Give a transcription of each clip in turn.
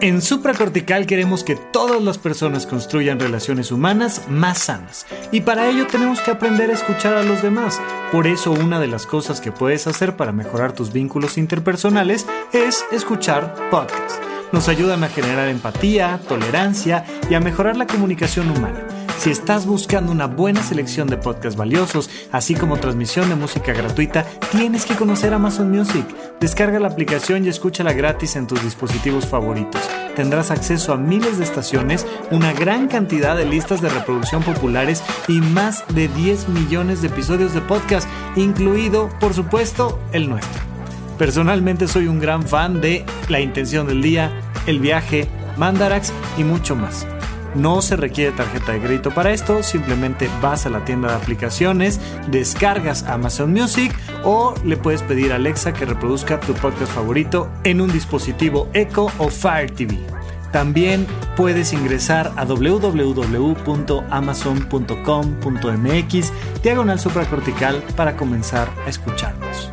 En Supracortical queremos que todas las personas construyan relaciones humanas más sanas y para ello tenemos que aprender a escuchar a los demás. Por eso una de las cosas que puedes hacer para mejorar tus vínculos interpersonales es escuchar podcasts. Nos ayudan a generar empatía, tolerancia y a mejorar la comunicación humana. Si estás buscando una buena selección de podcasts valiosos, así como transmisión de música gratuita, tienes que conocer Amazon Music. Descarga la aplicación y escúchala gratis en tus dispositivos favoritos. Tendrás acceso a miles de estaciones, una gran cantidad de listas de reproducción populares y más de 10 millones de episodios de podcast, incluido, por supuesto, el nuestro. Personalmente soy un gran fan de La Intención del Día, El Viaje, Mandarax y mucho más. No se requiere tarjeta de crédito para esto, simplemente vas a la tienda de aplicaciones, descargas Amazon Music o le puedes pedir a Alexa que reproduzca tu podcast favorito en un dispositivo Echo o Fire TV. También puedes ingresar a www.amazon.com.mx diagonal supracortical para comenzar a escucharnos.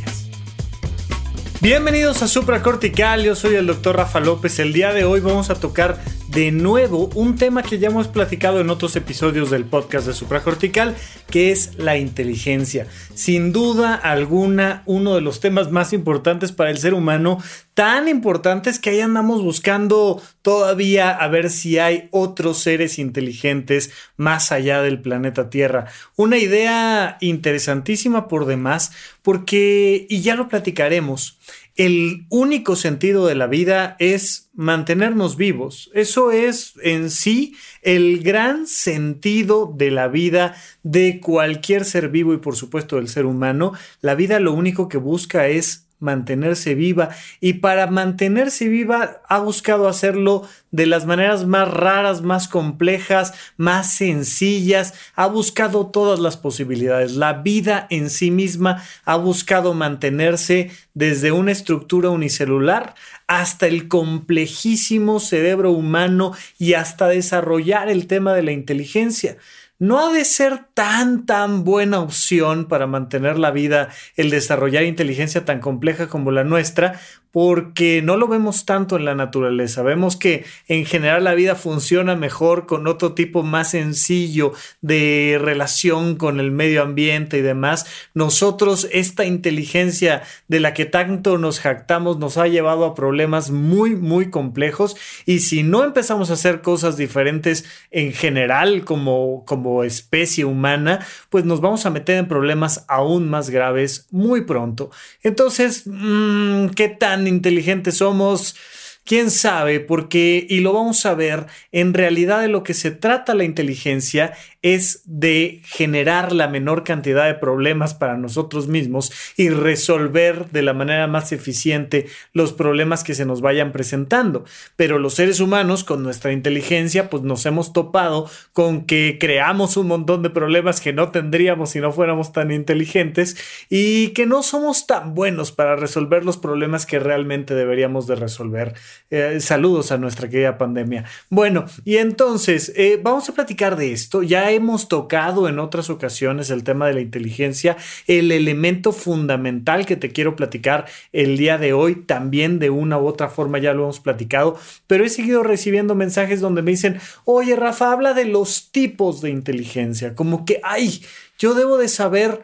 Bienvenidos a Supracortical, yo soy el doctor Rafa López. El día de hoy vamos a tocar de nuevo un tema que ya hemos platicado en otros episodios del podcast de Supracortical, que es la inteligencia. Sin duda alguna, uno de los temas más importantes para el ser humano, tan importantes que ahí andamos buscando todavía a ver si hay otros seres inteligentes más allá del planeta Tierra. Una idea interesantísima por demás, porque, y ya lo platicaremos, el único sentido de la vida es mantenernos vivos. Eso es en sí el gran sentido de la vida de cualquier ser vivo y por supuesto del ser humano. La vida lo único que busca es mantenerse viva. Y para mantenerse viva ha buscado hacerlo de las maneras más raras, más complejas, más sencillas, ha buscado todas las posibilidades. La vida en sí misma ha buscado mantenerse desde una estructura unicelular hasta el complejísimo cerebro humano y hasta desarrollar el tema de la inteligencia no ha de ser tan, tan buena opción para mantener la vida el desarrollar inteligencia tan compleja como la nuestra, porque no lo vemos tanto en la naturaleza. Vemos que en general la vida funciona mejor con otro tipo más sencillo de relación con el medio ambiente y demás. Nosotros, esta inteligencia de la que tanto nos jactamos nos ha llevado a problemas muy, muy complejos y si no empezamos a hacer cosas diferentes en general como, como especie humana, pues nos vamos a meter en problemas aún más graves muy pronto. Entonces, mmm, ¿qué tan inteligentes somos, quién sabe, porque, y lo vamos a ver, en realidad de lo que se trata la inteligencia es de generar la menor cantidad de problemas para nosotros mismos y resolver de la manera más eficiente los problemas que se nos vayan presentando. Pero los seres humanos, con nuestra inteligencia, pues nos hemos topado con que creamos un montón de problemas que no tendríamos si no fuéramos tan inteligentes y que no somos tan buenos para resolver los problemas que realmente deberíamos de resolver. Eh, saludos a nuestra querida pandemia. Bueno, y entonces eh, vamos a platicar de esto. Ya hemos tocado en otras ocasiones el tema de la inteligencia, el elemento fundamental que te quiero platicar el día de hoy, también de una u otra forma ya lo hemos platicado, pero he seguido recibiendo mensajes donde me dicen, oye Rafa, habla de los tipos de inteligencia, como que, ay, yo debo de saber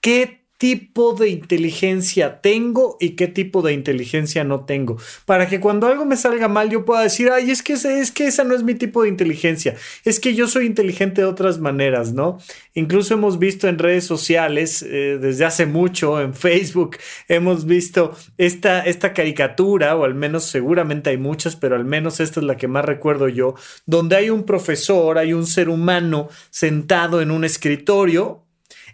qué tipo de inteligencia tengo y qué tipo de inteligencia no tengo. Para que cuando algo me salga mal yo pueda decir, ay, es que, es que esa no es mi tipo de inteligencia. Es que yo soy inteligente de otras maneras, ¿no? Incluso hemos visto en redes sociales, eh, desde hace mucho, en Facebook, hemos visto esta, esta caricatura, o al menos seguramente hay muchas, pero al menos esta es la que más recuerdo yo, donde hay un profesor, hay un ser humano sentado en un escritorio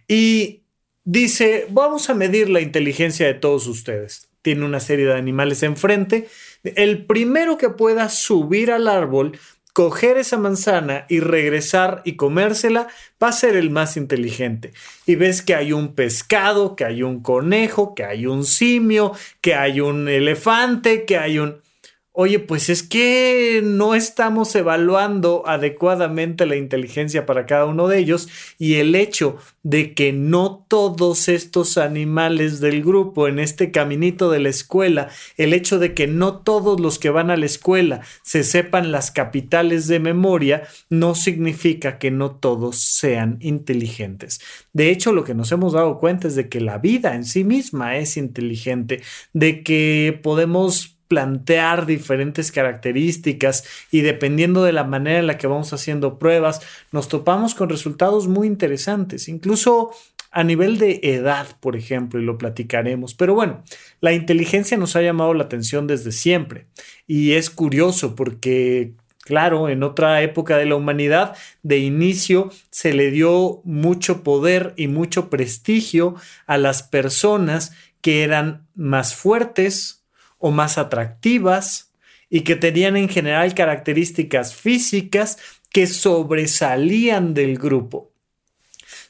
y dice, vamos a medir la inteligencia de todos ustedes. Tiene una serie de animales enfrente. El primero que pueda subir al árbol, coger esa manzana y regresar y comérsela, va a ser el más inteligente. Y ves que hay un pescado, que hay un conejo, que hay un simio, que hay un elefante, que hay un oye, pues es que no estamos evaluando adecuadamente la inteligencia para cada uno de ellos y el hecho de que no todos estos animales del grupo en este caminito de la escuela, el hecho de que no todos los que van a la escuela se sepan las capitales de memoria, no significa que no todos sean inteligentes. De hecho, lo que nos hemos dado cuenta es de que la vida en sí misma es inteligente, de que podemos plantear diferentes características y dependiendo de la manera en la que vamos haciendo pruebas, nos topamos con resultados muy interesantes, incluso a nivel de edad, por ejemplo, y lo platicaremos. Pero bueno, la inteligencia nos ha llamado la atención desde siempre y es curioso porque Claro, en otra época de la humanidad, de inicio se le dio mucho poder y mucho prestigio a las personas que eran más fuertes, o más atractivas y que tenían en general características físicas que sobresalían del grupo.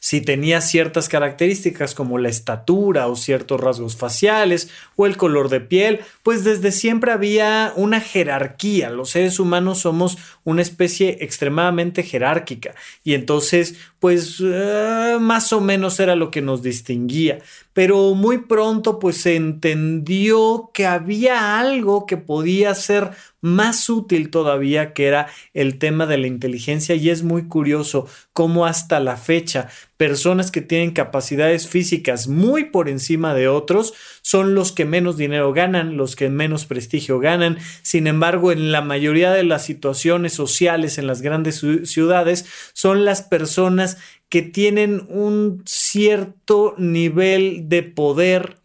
Si tenía ciertas características como la estatura o ciertos rasgos faciales o el color de piel, pues desde siempre había una jerarquía. Los seres humanos somos una especie extremadamente jerárquica y entonces pues eh, más o menos era lo que nos distinguía. Pero muy pronto pues se entendió que había algo que podía ser más útil todavía, que era el tema de la inteligencia y es muy curioso cómo hasta la fecha personas que tienen capacidades físicas muy por encima de otros son los que menos dinero ganan, los que menos prestigio ganan. Sin embargo, en la mayoría de las situaciones sociales en las grandes ciudades son las personas que tienen un cierto nivel de poder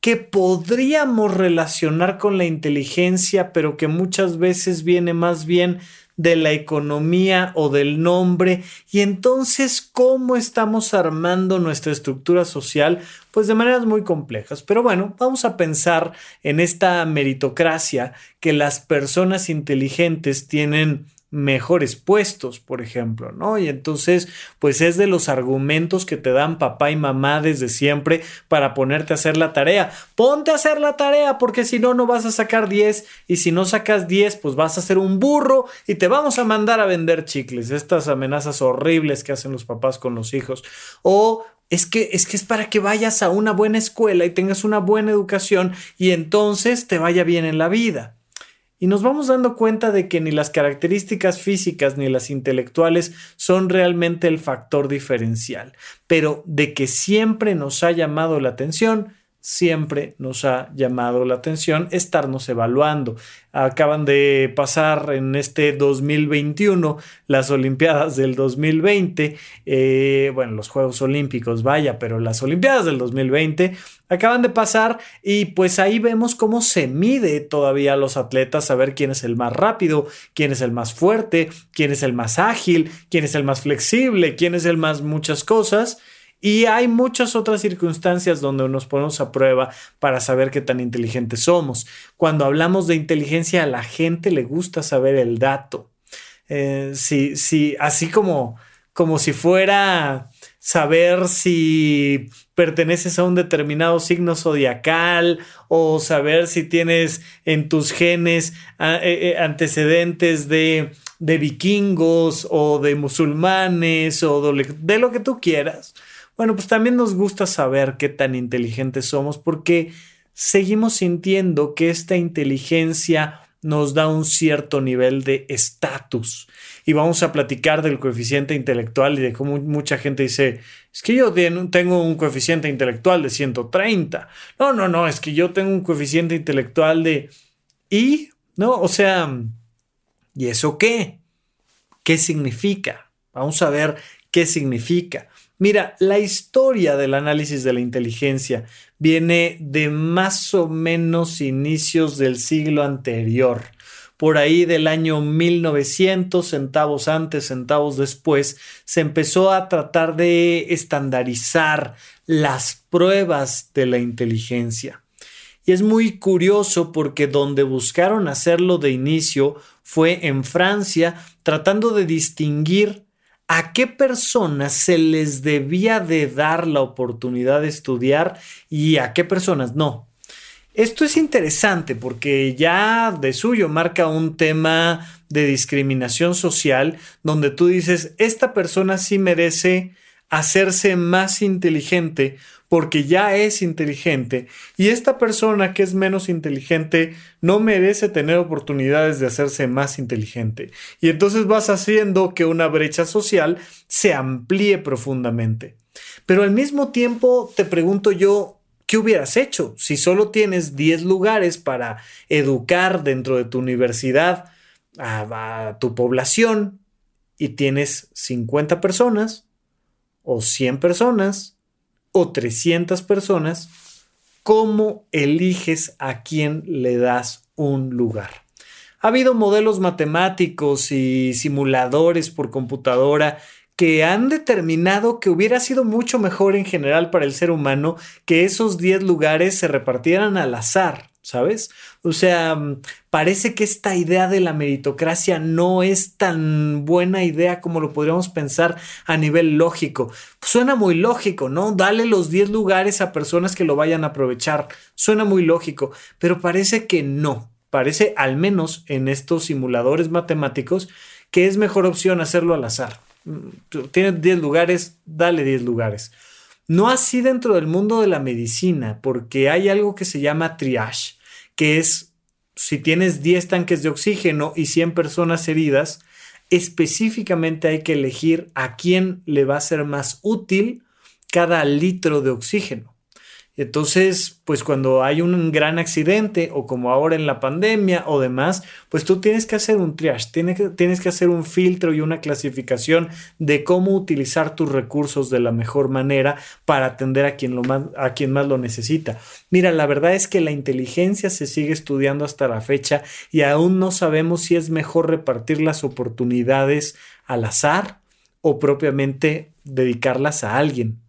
que podríamos relacionar con la inteligencia, pero que muchas veces viene más bien de la economía o del nombre. Y entonces, ¿cómo estamos armando nuestra estructura social? Pues de maneras muy complejas. Pero bueno, vamos a pensar en esta meritocracia que las personas inteligentes tienen mejores puestos, por ejemplo, ¿no? Y entonces, pues es de los argumentos que te dan papá y mamá desde siempre para ponerte a hacer la tarea. Ponte a hacer la tarea porque si no, no vas a sacar 10 y si no sacas 10, pues vas a ser un burro y te vamos a mandar a vender chicles. Estas amenazas horribles que hacen los papás con los hijos. O es que, es que es para que vayas a una buena escuela y tengas una buena educación y entonces te vaya bien en la vida y nos vamos dando cuenta de que ni las características físicas ni las intelectuales son realmente el factor diferencial, pero de que siempre nos ha llamado la atención siempre nos ha llamado la atención estarnos evaluando. Acaban de pasar en este 2021 las Olimpiadas del 2020, eh, bueno, los Juegos Olímpicos, vaya, pero las Olimpiadas del 2020 acaban de pasar y pues ahí vemos cómo se mide todavía a los atletas, a ver quién es el más rápido, quién es el más fuerte, quién es el más ágil, quién es el más flexible, quién es el más muchas cosas. Y hay muchas otras circunstancias donde nos ponemos a prueba para saber qué tan inteligentes somos. Cuando hablamos de inteligencia, a la gente le gusta saber el dato. Eh, si, así como, como si fuera saber si perteneces a un determinado signo zodiacal o saber si tienes en tus genes eh, eh, antecedentes de, de, vikingos o de musulmanes o de lo que tú quieras. Bueno, pues también nos gusta saber qué tan inteligentes somos porque seguimos sintiendo que esta inteligencia nos da un cierto nivel de estatus. Y vamos a platicar del coeficiente intelectual y de cómo mucha gente dice, es que yo tengo un coeficiente intelectual de 130. No, no, no, es que yo tengo un coeficiente intelectual de... ¿Y? ¿No? O sea, ¿y eso qué? ¿Qué significa? Vamos a ver qué significa. Mira, la historia del análisis de la inteligencia viene de más o menos inicios del siglo anterior. por ahí del año 1900, centavos antes, centavos después, se empezó a tratar de estandarizar las pruebas de la inteligencia. Y es muy curioso porque donde buscaron hacerlo de inicio fue en Francia, tratando de distinguir a qué personas se les debía de dar la oportunidad de estudiar y a qué personas no. Esto es interesante porque ya de suyo marca un tema de discriminación social donde tú dices, esta persona sí merece hacerse más inteligente porque ya es inteligente y esta persona que es menos inteligente no merece tener oportunidades de hacerse más inteligente. Y entonces vas haciendo que una brecha social se amplíe profundamente. Pero al mismo tiempo te pregunto yo, ¿qué hubieras hecho si solo tienes 10 lugares para educar dentro de tu universidad a, tu población y tienes 50 personas o 100 personas o 300 personas, ¿cómo eliges a quién le das un lugar? Ha habido modelos matemáticos y simuladores por computadora que han determinado que hubiera sido mucho mejor en general para el ser humano que esos 10 lugares se repartieran al azar, ¿sabes? O sea, mm, parece que esta idea de la meritocracia no es tan buena idea como lo podríamos pensar a nivel lógico. Suena muy lógico, ¿no? Dale los 10 lugares a personas que lo vayan a aprovechar. Suena muy lógico, pero parece que no. Parece, al menos en estos simuladores matemáticos, que es mejor opción hacerlo al azar. Mm, tienes 10 lugares, dale 10 lugares. No así dentro del mundo de la medicina, porque hay algo que se llama triage, que es si tienes 10 tanques de oxígeno y 100 personas heridas, específicamente hay que elegir a quién le va a ser más útil cada litro de oxígeno. Entonces, pues cuando hay un gran accidente o como ahora en la pandemia o demás, pues tú tienes que hacer un triage, tienes que, hacer un filtro y una clasificación de cómo utilizar tus recursos de la mejor manera para atender a quien, lo más, a quien más lo necesita. Mira, la verdad es que la inteligencia se sigue estudiando hasta la fecha y aún no sabemos si es mejor repartir las oportunidades al azar o propiamente dedicarlas a alguien.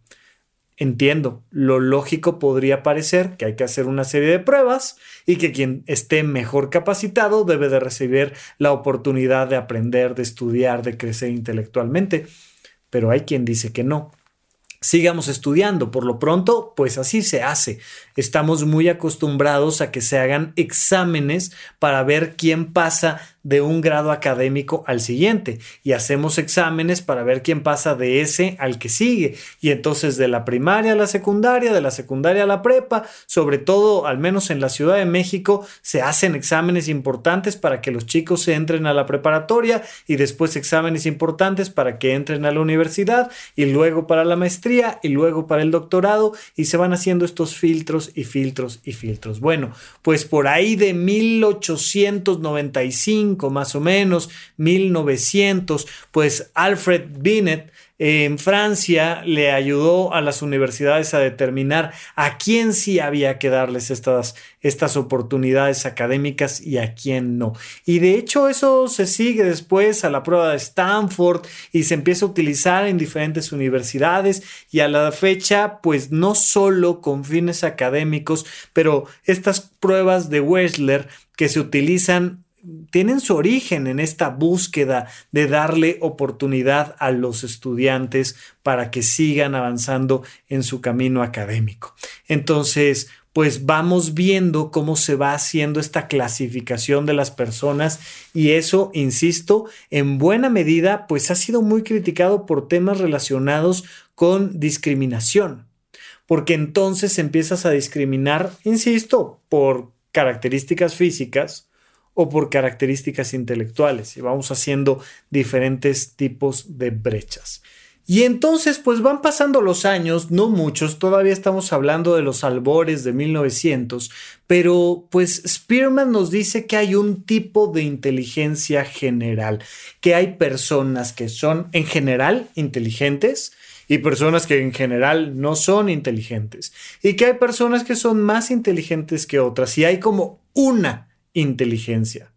Entiendo, lo lógico podría parecer que hay que hacer una serie de pruebas y que quien esté mejor capacitado debe de recibir la oportunidad de aprender, de estudiar, de crecer intelectualmente, pero hay quien dice que no sigamos estudiando. Por lo pronto, pues así se hace. Estamos muy acostumbrados a que se hagan exámenes para ver quién pasa de un grado académico al siguiente y hacemos exámenes para ver quién pasa de ese al que sigue y entonces de la primaria a la secundaria, de la secundaria a la prepa, sobre todo al menos en la Ciudad de México se hacen exámenes importantes para que los chicos se entren a la preparatoria y después exámenes importantes para que entren a la universidad y luego para la maestría y luego para el doctorado y se van haciendo estos filtros y filtros y filtros. Bueno, pues por ahí de 1895 más o menos, 1900, pues Alfred Binet en Francia le ayudó a las universidades a determinar a quién sí había que darles estas, estas oportunidades académicas y a quién no. Y de hecho eso se sigue después a la prueba de Stanford y se empieza a utilizar en diferentes universidades y a la fecha pues no solo con fines académicos, pero estas pruebas de Wechsler que se utilizan tienen su origen en esta búsqueda de darle oportunidad a los estudiantes para que sigan avanzando en su camino académico. Entonces, pues vamos viendo cómo se va haciendo esta clasificación de las personas y eso, insisto, en buena medida, pues ha sido muy criticado por temas relacionados con discriminación, porque entonces empiezas a discriminar, insisto, por características físicas, o por características intelectuales y vamos haciendo diferentes tipos de brechas. Y entonces pues van pasando los años, no muchos, todavía estamos hablando de los albores de 1900, pero pues Spearman nos dice que hay un tipo de inteligencia general, que hay personas que son en general inteligentes, y personas que en general no son inteligentes. Y que hay personas que son más inteligentes que otras. Y hay como una inteligencia.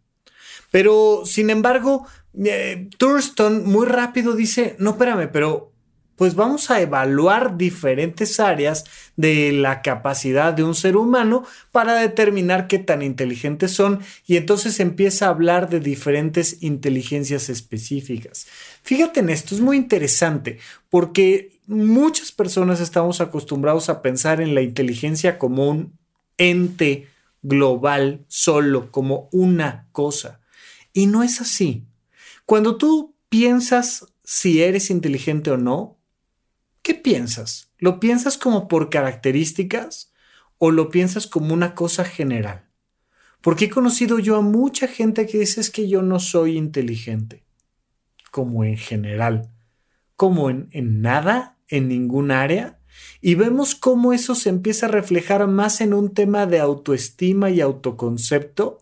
Pero, sin embargo, eh, Thurston muy rápido dice, no, espérame, pero pues vamos a evaluar diferentes áreas de la capacidad de un ser humano para determinar qué tan inteligentes son y entonces empieza a hablar de diferentes inteligencias específicas. Fíjate en esto, es muy interesante porque muchas personas estamos acostumbrados a pensar en la inteligencia como un ente global solo, como una cosa. Y no es así. Cuando tú piensas si eres inteligente o no, ¿Qué piensas? ¿Lo piensas como por características o lo piensas como una cosa general? Porque he conocido yo a mucha gente que dice que yo no soy inteligente, como en general, como en, en nada, en ningún área, y vemos cómo eso se empieza a reflejar más en un tema de autoestima y autoconcepto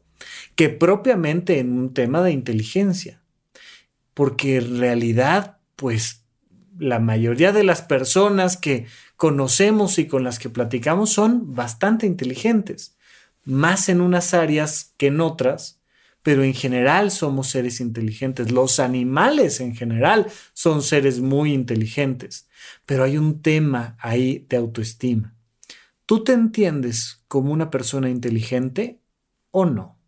que propiamente en un tema de inteligencia. Porque en realidad, pues la mayoría de las personas que conocemos y con las que platicamos son bastante inteligentes, más en unas áreas que en otras, pero en general somos seres inteligentes. Los animales en general son seres muy inteligentes, pero hay un tema ahí de autoestima. ¿Tú te entiendes como una persona inteligente o no?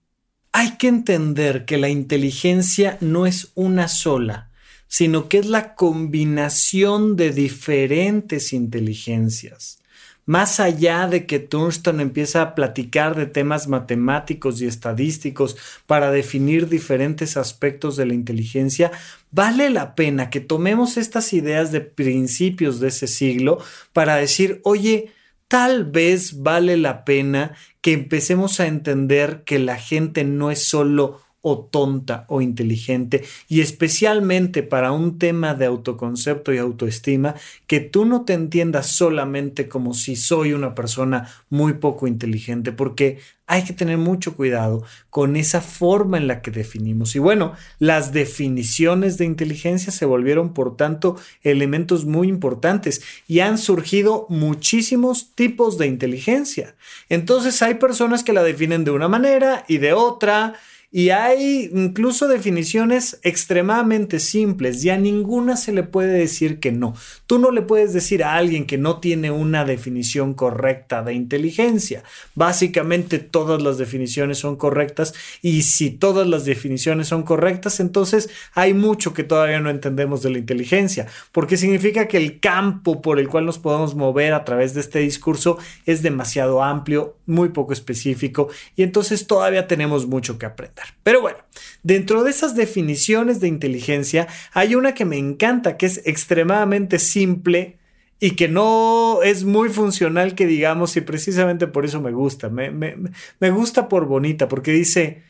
Hay que entender que la inteligencia no es una sola, sino que es la combinación de diferentes inteligencias. Más allá de que Thurston empieza a platicar de temas matemáticos y estadísticos para definir diferentes aspectos de la inteligencia, vale la pena que tomemos estas ideas de principios de ese siglo para decir, oye, tal vez vale la pena que empecemos a entender que la gente no es solo o tonta o inteligente y especialmente para un tema de autoconcepto y autoestima, que tú no te entiendas solamente como si soy una persona muy poco inteligente, porque hay que tener mucho cuidado con esa forma en la que definimos. Y bueno, las definiciones de inteligencia se volvieron, por tanto, elementos muy importantes y han surgido muchísimos tipos de inteligencia. Entonces hay personas que la definen de una manera y de otra y hay incluso definiciones extremadamente simples y a ninguna se le puede decir que no. Tú no le puedes decir a alguien que no tiene una definición correcta de inteligencia. Básicamente todas las definiciones son correctas y si todas las definiciones son correctas, entonces hay mucho que todavía no entendemos de la inteligencia, porque significa que el campo por el cual nos podemos mover a través de este discurso es demasiado amplio, muy poco específico y entonces todavía tenemos mucho que aprender. Pero bueno, dentro de esas definiciones de inteligencia hay una que me encanta, que es extremadamente simple y que no es muy funcional, que digamos, y precisamente por eso me gusta. Me, me gusta por bonita, porque dice,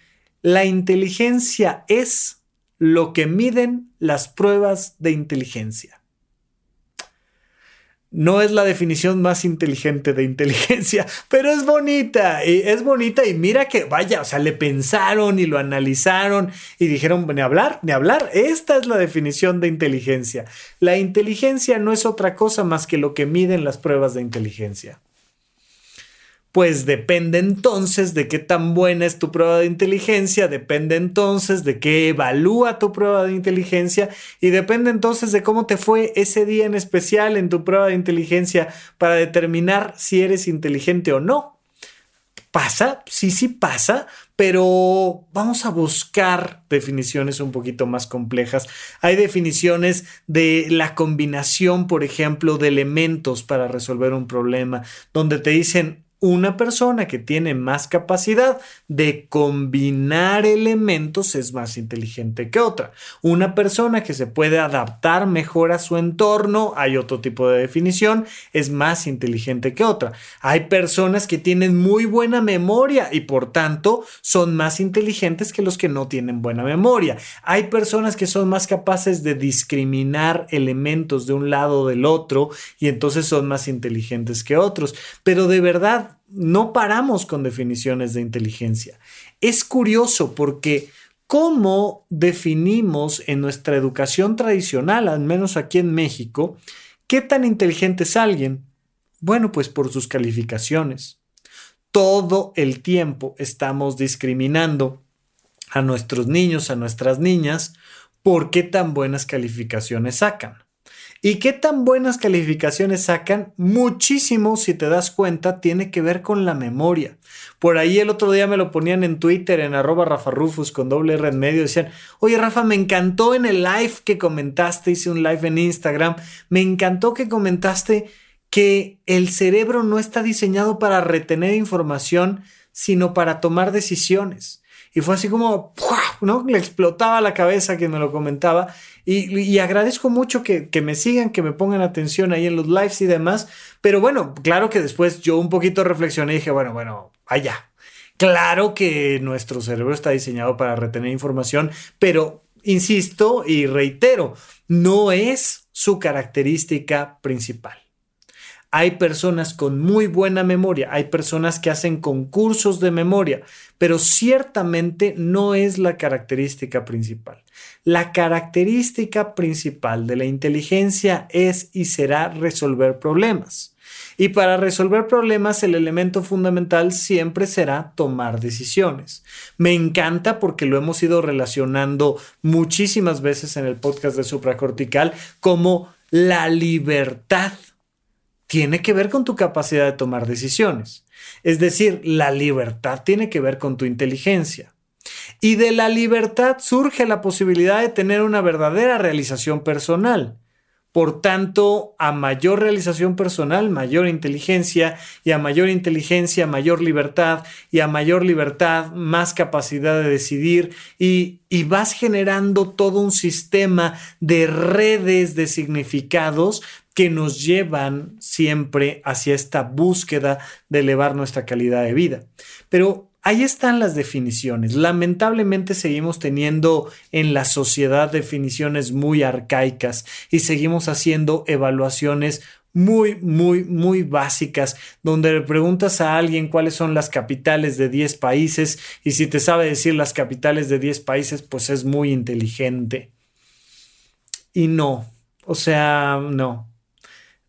la inteligencia es lo que miden las pruebas de inteligencia no es la definición más inteligente de inteligencia, pero es bonita, y es bonita y mira que vaya, o sea, le pensaron y lo analizaron y dijeron, ni hablar, ni hablar, esta es la definición de inteligencia. La inteligencia no es otra cosa más que lo que miden las pruebas de inteligencia pues depende entonces de qué tan buena es tu prueba de inteligencia, depende entonces de qué evalúa tu prueba de inteligencia y depende entonces de cómo te fue ese día en especial en tu prueba de inteligencia para determinar si eres inteligente o no. ¿Pasa? Sí, sí pasa, pero vamos a buscar definiciones un poquito más complejas. Hay definiciones de la combinación, por ejemplo, de elementos para resolver un problema, donde te dicen una persona que tiene más capacidad de combinar elementos es más inteligente que otra. Una persona que se puede adaptar mejor a su entorno, hay otro tipo de definición, es más inteligente que otra. Hay personas que tienen muy buena memoria y por tanto son más inteligentes que los que no tienen buena memoria. Hay personas que son más capaces de discriminar elementos de un lado o del otro y entonces son más inteligentes que otros. Pero de verdad, no paramos con definiciones de inteligencia. Es curioso porque cómo definimos en nuestra educación tradicional, al menos aquí en México, qué tan inteligente es alguien. Bueno, pues por sus calificaciones. Todo el tiempo estamos discriminando a nuestros niños, a nuestras niñas, por qué tan buenas calificaciones sacan. ¿Y qué tan buenas calificaciones sacan? Muchísimo, si te das cuenta, tiene que ver con la memoria. Por ahí el otro día me lo ponían en Twitter, en arroba Rafa Rufus con doble R en medio. Decían, oye Rafa, me encantó en el live que comentaste, hice un live en Instagram, me encantó que comentaste que el cerebro no está diseñado para retener información, sino para tomar decisiones. Y fue así como, ¿no? Le explotaba la cabeza que me lo comentaba. Y, agradezco mucho que, que, me sigan, que me pongan atención ahí en los lives y demás. Pero bueno, claro que después yo un poquito reflexioné y dije, bueno, bueno, allá. Claro que nuestro cerebro está diseñado para retener información, pero insisto y reitero, no es su característica principal. Hay personas con muy buena memoria, hay personas que hacen concursos de memoria, pero ciertamente no es la característica principal. La característica principal de la inteligencia es y será resolver problemas. Y para resolver problemas el elemento fundamental siempre será tomar decisiones. Me encanta porque lo hemos ido relacionando muchísimas veces en el podcast de supracortical como la libertad tiene que ver con tu capacidad de tomar decisiones. Es decir, la libertad tiene que ver con tu inteligencia. Y de la libertad surge la posibilidad de tener una verdadera realización personal. Por tanto, a mayor realización personal, mayor inteligencia, y a mayor inteligencia, mayor libertad, y a mayor libertad, más capacidad de decidir, y, y vas generando todo un sistema de redes de significados que nos llevan siempre hacia esta búsqueda de elevar nuestra calidad de vida. Pero ahí están las definiciones. Lamentablemente seguimos teniendo en la sociedad definiciones muy arcaicas y seguimos haciendo evaluaciones muy, muy, muy básicas, donde le preguntas a alguien cuáles son las capitales de 10 países y si te sabe decir las capitales de 10 países, pues es muy inteligente. Y no, o sea, no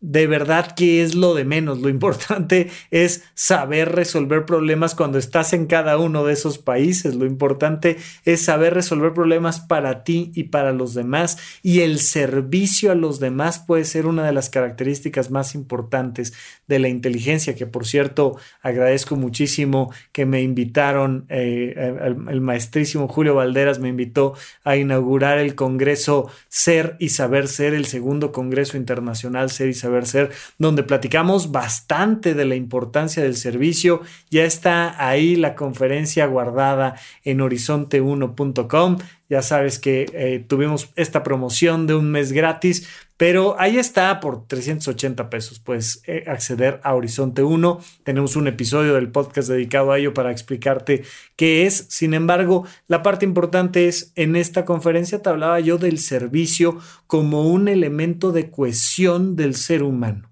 de verdad que es lo de menos. Lo importante es saber resolver problemas cuando estás en cada uno de esos países. Lo importante es saber resolver problemas para ti y para los demás. Y el servicio a los demás puede ser una de las características más importantes de la inteligencia, que por cierto agradezco muchísimo que me invitaron, eh, el, el maestrísimo Julio Valderas me invitó a inaugurar el Congreso Ser y Saber Ser, el segundo Congreso Internacional Ser y Saber ser, donde platicamos bastante de la importancia del servicio. Ya está ahí la conferencia guardada en horizonte1.com. Ya sabes que eh, tuvimos esta promoción de un mes gratis, pero ahí está por 380 pesos. Puedes eh, acceder a Horizonte 1. Tenemos un episodio del podcast dedicado a ello para explicarte qué es. Sin embargo, la parte importante es, en esta conferencia te hablaba yo del servicio como un elemento de cohesión del ser humano.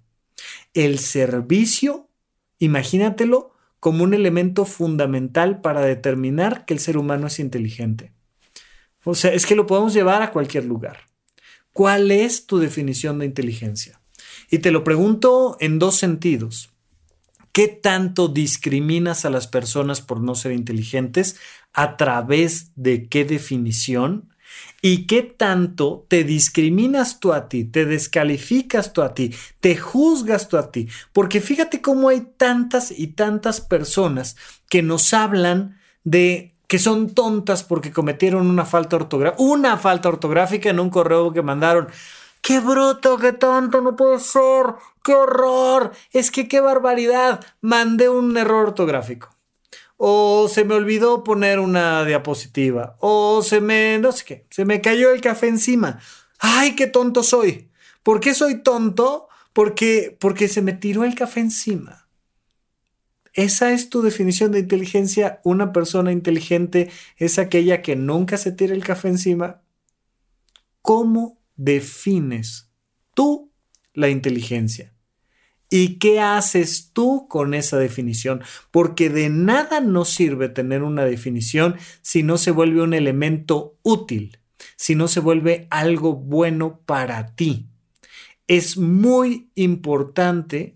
El servicio, imagínatelo, como un elemento fundamental para determinar que el ser humano es inteligente. O sea, es que lo podemos llevar a cualquier lugar. ¿Cuál es tu definición de inteligencia? Y te lo pregunto en dos sentidos. ¿Qué tanto discriminas a las personas por no ser inteligentes? ¿A través de qué definición? ¿Y qué tanto te discriminas tú a ti, te descalificas tú a ti, te juzgas tú a ti? Porque fíjate cómo hay tantas y tantas personas que nos hablan de que son tontas porque cometieron una falta ortográfica, una falta ortográfica en un correo que mandaron. ¡Qué bruto, qué tonto, no puede ser! ¡Qué horror! Es que qué barbaridad. Mandé un error ortográfico. O se me olvidó poner una diapositiva. O se me, no sé qué, se me cayó el café encima. ¡Ay, qué tonto soy! ¿Por qué soy tonto? Porque, porque se me tiró el café encima. ¿Esa es tu definición de inteligencia? ¿Una persona inteligente es aquella que nunca se tira el café encima? ¿Cómo defines tú la inteligencia? ¿Y qué haces tú con esa definición? Porque de nada nos sirve tener una definición si no se vuelve un elemento útil, si no se vuelve algo bueno para ti. Es muy importante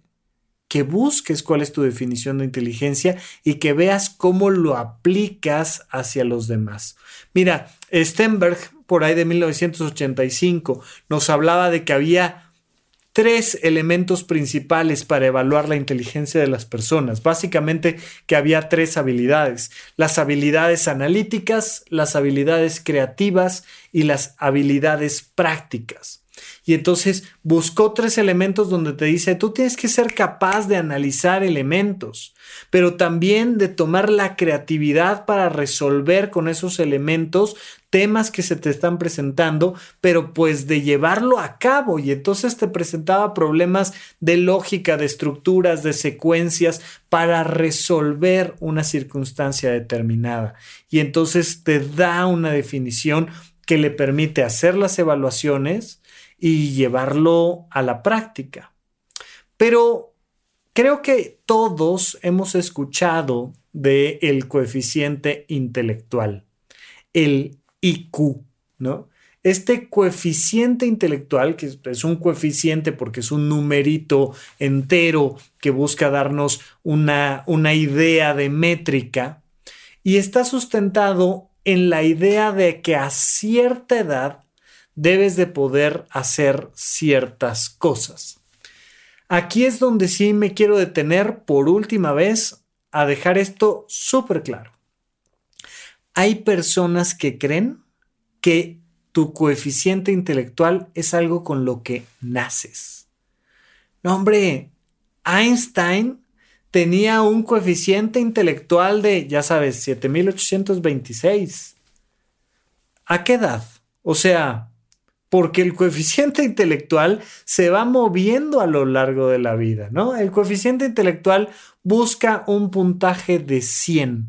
que busques cuál es tu definición de inteligencia y que veas cómo lo aplicas hacia los demás. Mira, Stenberg, por ahí de 1985, nos hablaba de que había tres elementos principales para evaluar la inteligencia de las personas. Básicamente que había tres habilidades. Las habilidades analíticas, las habilidades creativas y las habilidades prácticas. Y entonces buscó tres elementos donde te dice, tú tienes que ser capaz de analizar elementos, pero también de tomar la creatividad para resolver con esos elementos temas que se te están presentando, pero pues de llevarlo a cabo. Y entonces te presentaba problemas de lógica, de estructuras, de secuencias para resolver una circunstancia determinada. Y entonces te da una definición que le permite hacer las evaluaciones, y llevarlo a la práctica. Pero creo que todos hemos escuchado del el coeficiente intelectual, el IQ, ¿no? Este coeficiente intelectual, que es un coeficiente porque es un numerito entero que busca darnos una, una idea de métrica, y está sustentado en la idea de que a cierta edad debes de poder hacer ciertas cosas. Aquí es donde sí me quiero detener por última vez a dejar esto súper claro. Hay personas que creen que tu coeficiente intelectual es algo con lo que naces. No, hombre, Einstein tenía un coeficiente intelectual de, ya sabes, 7826. ¿A qué edad? O sea, porque el coeficiente intelectual se va moviendo a lo largo de la vida, ¿no? El coeficiente intelectual busca un puntaje de 100.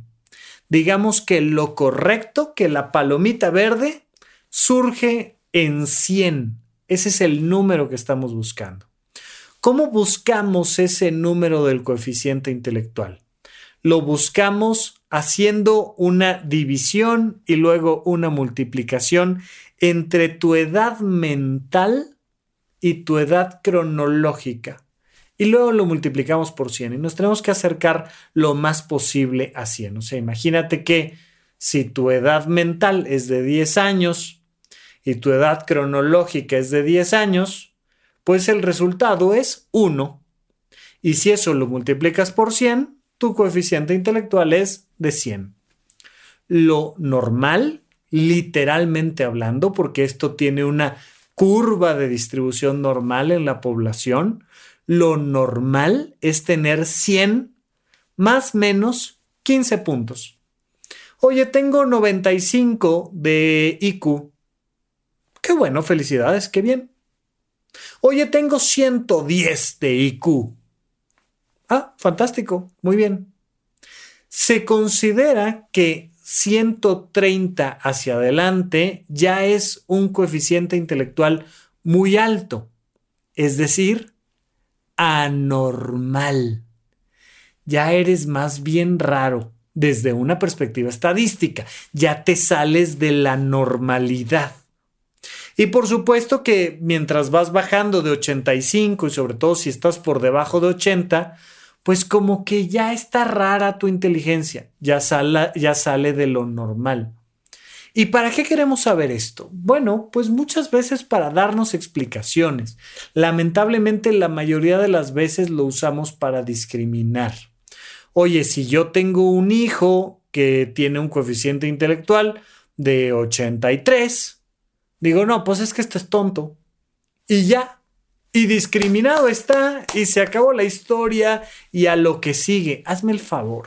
Digamos que lo correcto, que la palomita verde surge en 100. Ese es el número que estamos buscando. ¿Cómo buscamos ese número del coeficiente intelectual? Lo buscamos haciendo una división y luego una multiplicación entre tu edad mental y tu edad cronológica. Y luego lo multiplicamos por 100 y nos tenemos que acercar lo más posible a 100. O sea, imagínate que si tu edad mental es de 10 años y tu edad cronológica es de 10 años, pues el resultado es 1. Y si eso lo multiplicas por 100, tu coeficiente intelectual es de 100. Lo normal literalmente hablando, porque esto tiene una curva de distribución normal en la población, lo normal es tener 100 más menos 15 puntos. Oye, tengo 95 de IQ. Qué bueno, felicidades, qué bien. Oye, tengo 110 de IQ. Ah, fantástico, muy bien. Se considera que 130 hacia adelante ya es un coeficiente intelectual muy alto, es decir, anormal. Ya eres más bien raro desde una perspectiva estadística, ya te sales de la normalidad. Y por supuesto que mientras vas bajando de 85 y sobre todo si estás por debajo de 80, pues como que ya está rara tu inteligencia, ya sale, ya sale de lo normal. ¿Y para qué queremos saber esto? Bueno, pues muchas veces para darnos explicaciones. Lamentablemente la mayoría de las veces lo usamos para discriminar. Oye, si yo tengo un hijo que tiene un coeficiente intelectual de 83, digo, no, pues es que este es tonto. Y ya, y discriminado está y se acabó la historia y a lo que sigue. Hazme el favor.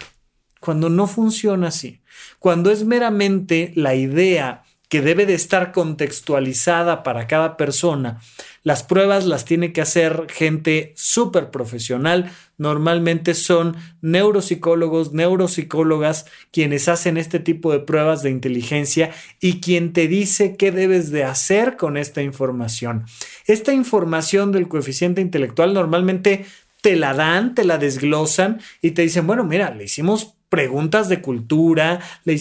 Cuando no funciona así, cuando es meramente la idea que debe de estar contextualizada para cada persona. Las pruebas las tiene que hacer gente súper profesional. Normalmente son neuropsicólogos, neuropsicólogas quienes hacen este tipo de pruebas de inteligencia y quien te dice qué debes de hacer con esta información. Esta información del coeficiente intelectual normalmente te la dan, te la desglosan y te dicen, bueno, mira, le hicimos preguntas de cultura, le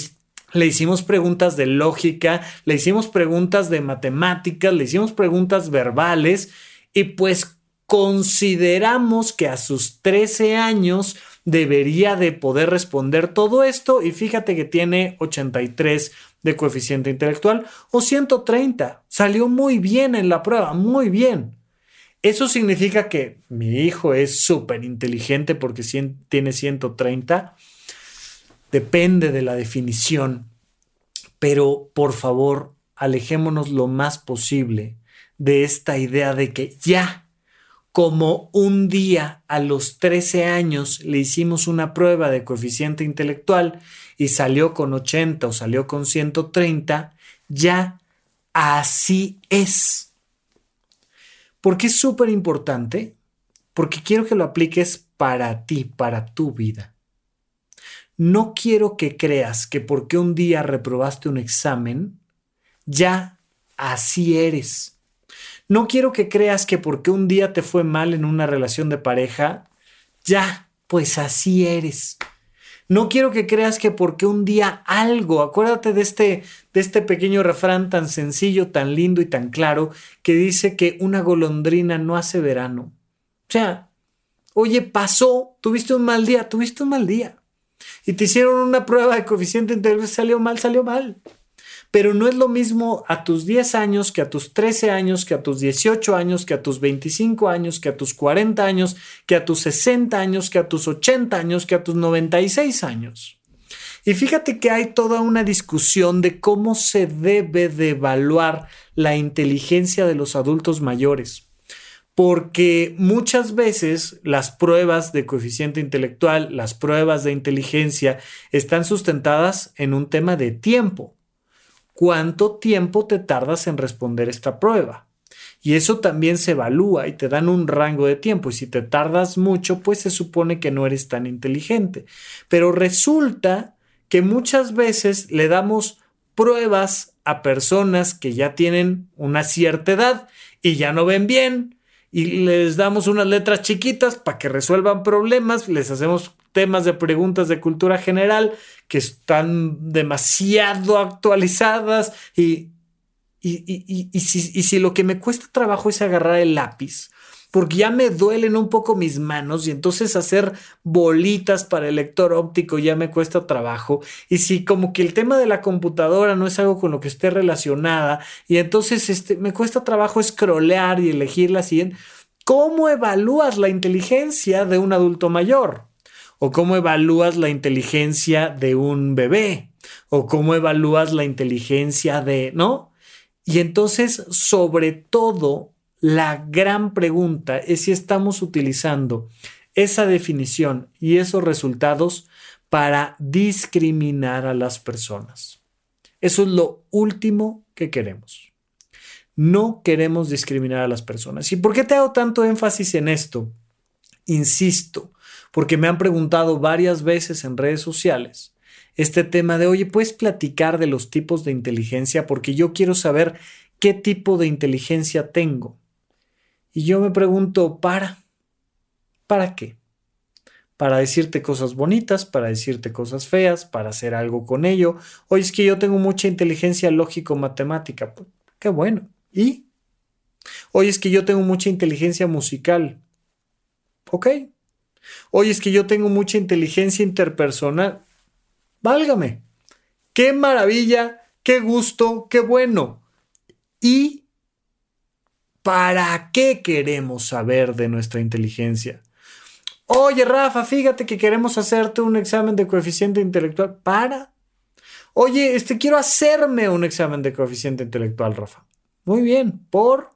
le hicimos preguntas de lógica, le hicimos preguntas de matemáticas, le hicimos preguntas verbales y pues consideramos que a sus 13 años debería de poder responder todo esto y fíjate que tiene 83 de coeficiente intelectual o 130. Salió muy bien en la prueba, muy bien. ¿Eso significa que mi hijo es súper inteligente porque tiene 130? Depende de la definición. Pero por favor, alejémonos lo más posible de esta idea de que ya como un día a los 13 años le hicimos una prueba de coeficiente intelectual y salió con 80 o salió con 130, ya así es. ¿Por qué es súper importante? Porque quiero que lo apliques para ti, para tu vida. No quiero que creas que porque un día reprobaste un examen, ya así eres no quiero que creas que porque un día te fue mal en una relación de pareja, ya, pues así eres. No quiero que creas que porque un día algo, acuérdate de este, de este pequeño refrán tan sencillo, tan lindo y tan claro, que dice que una golondrina no hace verano. O sea, oye, pasó, tuviste un mal día, tuviste un mal día. Y te hicieron una prueba de coeficiente intelectual, salió mal, salió mal pero no es lo mismo a tus 10 años que a tus 13 años, que a tus 18 años, que a tus 25 años, que a tus 40 años, que a tus 60 años, que a tus 80 años, que a tus 96 años. Y fíjate que hay toda una discusión de cómo se debe de evaluar la inteligencia de los adultos mayores. Porque muchas veces las pruebas de coeficiente intelectual, las pruebas de inteligencia, están sustentadas en un tema de tiempo cuánto tiempo te tardas en responder esta prueba. Y eso también se evalúa y te dan un rango de tiempo. Y si te tardas mucho, pues se supone que no eres tan inteligente. Pero resulta que muchas veces le damos pruebas a personas que ya tienen una cierta edad y ya no ven bien y les damos unas letras chiquitas para que resuelvan problemas, les hacemos temas de preguntas de cultura general que están demasiado actualizadas y, y, y, si, y si lo que me cuesta trabajo es agarrar el lápiz, porque ya me duelen un poco mis manos y entonces hacer bolitas para el lector óptico ya me cuesta trabajo. Y si como que el tema de la computadora no es algo con lo que esté relacionada y entonces este, me cuesta trabajo scrollear y elegir la siguiente, ¿cómo evalúas la inteligencia de un adulto mayor? ¿O cómo evalúas la inteligencia de un bebé? ¿O cómo evalúas la inteligencia de, ¿no? Y entonces, sobre todo, la gran pregunta es si estamos utilizando esa definición y esos resultados para discriminar a las personas. Eso es lo último que queremos. No queremos discriminar a las personas. ¿Y por qué te hago tanto énfasis en esto? Insisto, porque me han preguntado varias veces en redes sociales este tema de, oye, ¿puedes platicar de los tipos de inteligencia? Porque yo quiero saber qué tipo de inteligencia tengo. Y yo me pregunto, ¿para? ¿Para qué? Para decirte cosas bonitas, para decirte cosas feas, para hacer algo con ello. Oye, es que yo tengo mucha inteligencia lógico-matemática. Pues, qué bueno. ¿Y? Oye, es que yo tengo mucha inteligencia musical. Ok. Oye, es que yo tengo mucha inteligencia interpersonal. Válgame. Qué maravilla, qué gusto, qué bueno. ¿Y ¿Para qué queremos saber de nuestra inteligencia? Oye, Rafa, fíjate que queremos hacerte un examen de coeficiente intelectual. ¿Para? Oye, este, quiero hacerme un examen de coeficiente intelectual, Rafa. Muy bien, ¿por?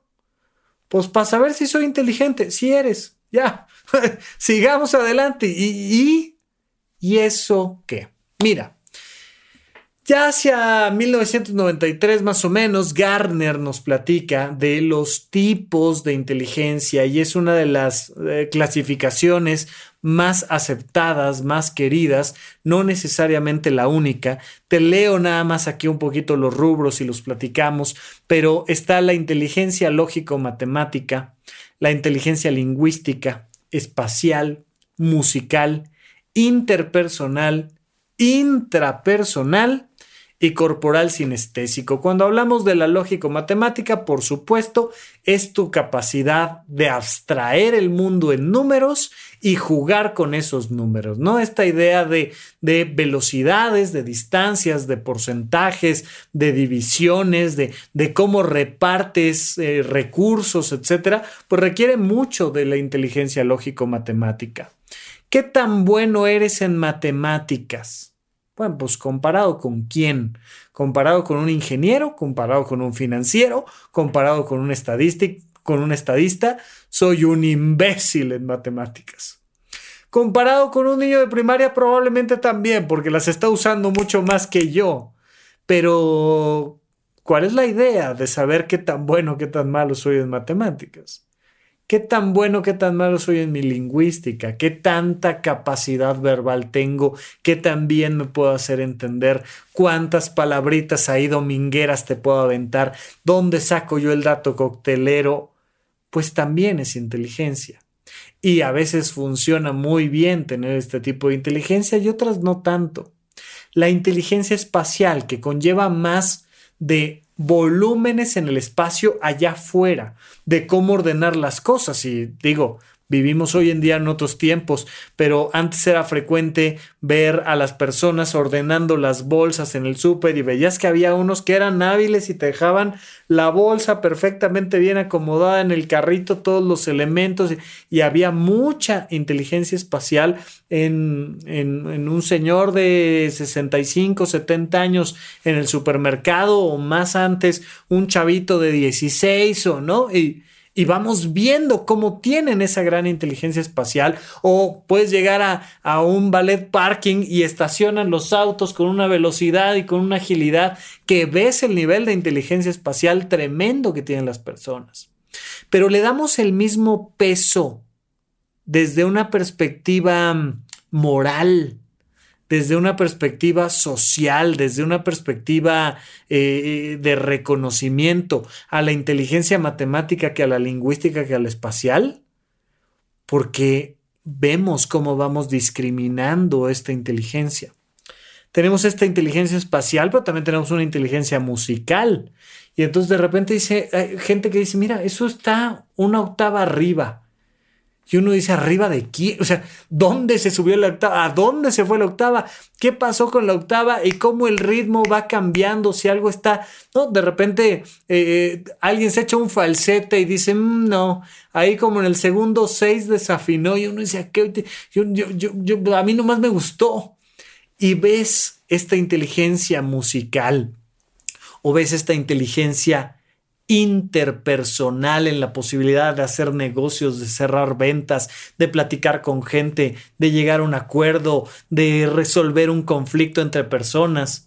Pues para saber si soy inteligente. Si eres, ya. Sigamos adelante. ¿Y, ¿Y? ¿Y eso qué? Mira, ya hacia 1993 más o menos, Garner nos platica de los tipos de inteligencia y es una de las eh, clasificaciones más aceptadas, más queridas, no necesariamente la única. Te leo nada más aquí un poquito los rubros y los platicamos, pero está la inteligencia lógico-matemática, la inteligencia lingüística, espacial, musical, interpersonal, intrapersonal y corporal sinestésico. Cuando hablamos de la lógico-matemática, por supuesto, es tu capacidad de abstraer el mundo en números y jugar con esos números, ¿no? Esta idea de, de velocidades, de distancias, de porcentajes, de divisiones, de, de cómo repartes eh, recursos, etcétera, pues requiere mucho de la inteligencia lógico-matemática. ¿Qué tan bueno eres en matemáticas? Bueno, pues comparado con quién? Comparado con un ingeniero, comparado con un financiero, comparado con un con un estadista, soy un imbécil en matemáticas. Comparado con un niño de primaria, probablemente también, porque las está usando mucho más que yo. Pero, ¿cuál es la idea de saber qué tan bueno, qué tan malo soy en matemáticas? ¿Qué tan bueno, qué tan malo soy en mi lingüística? ¿Qué tanta capacidad verbal tengo? ¿Qué tan bien me puedo hacer entender? ¿Cuántas palabritas ahí domingueras te puedo aventar? ¿Dónde saco yo el dato coctelero? Pues también es inteligencia. Y a veces funciona muy bien tener este tipo de inteligencia y otras no tanto. La inteligencia espacial, que conlleva más de volúmenes en el espacio allá afuera, de cómo ordenar las cosas. Y digo, Vivimos hoy en día en otros tiempos, pero antes era frecuente ver a las personas ordenando las bolsas en el súper y veías que había unos que eran hábiles y te dejaban la bolsa perfectamente bien acomodada en el carrito, todos los elementos y, había mucha inteligencia espacial en, en, un señor de 65, 70 años en el supermercado o más antes un chavito de 16 o no. Y, y vamos viendo cómo tienen esa gran inteligencia espacial o puedes llegar a, a, un ballet parking y estacionan los autos con una velocidad y con una agilidad que ves el nivel de inteligencia espacial tremendo que tienen las personas. Pero le damos el mismo peso desde una perspectiva mm, moral, desde una perspectiva social, desde una perspectiva eh, de reconocimiento a la inteligencia matemática que a la lingüística que a la espacial? Porque vemos cómo vamos discriminando esta inteligencia. Tenemos esta inteligencia espacial, pero también tenemos una inteligencia musical. Y entonces de repente dice, hay gente que dice, mira, eso está una octava arriba. Y uno dice, ¿arriba de quién? O sea, ¿dónde se subió la octava? ¿A dónde se fue la octava? ¿Qué pasó con la octava? ¿Y cómo el ritmo va cambiando? Si algo está, ¿no? De repente eh, alguien se echa un falsete y dice, mm, no, ahí como en el segundo seis desafinó y uno dice, ¿qué? Yo, yo, yo, a mí nomás me gustó. Y ves esta inteligencia musical o ves esta inteligencia interpersonal en la posibilidad de hacer negocios, de cerrar ventas, de platicar con gente, de llegar a un acuerdo, de resolver un conflicto entre personas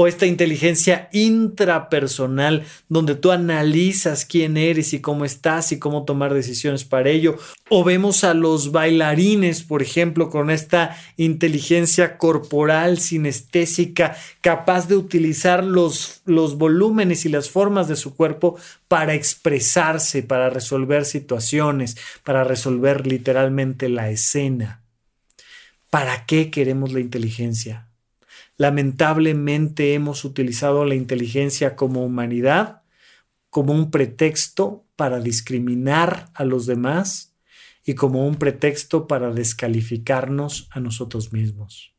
o esta inteligencia intrapersonal donde tú analizas quién eres y cómo estás y cómo tomar decisiones para ello. O vemos a los bailarines, por ejemplo, con esta inteligencia corporal, sinestésica, capaz de utilizar los, los volúmenes y las formas de su cuerpo para expresarse, para resolver situaciones, para resolver literalmente la escena. ¿Para qué queremos la inteligencia? Lamentablemente hemos utilizado la inteligencia como humanidad como un pretexto para discriminar a los demás y como un pretexto para descalificarnos a nosotros mismos.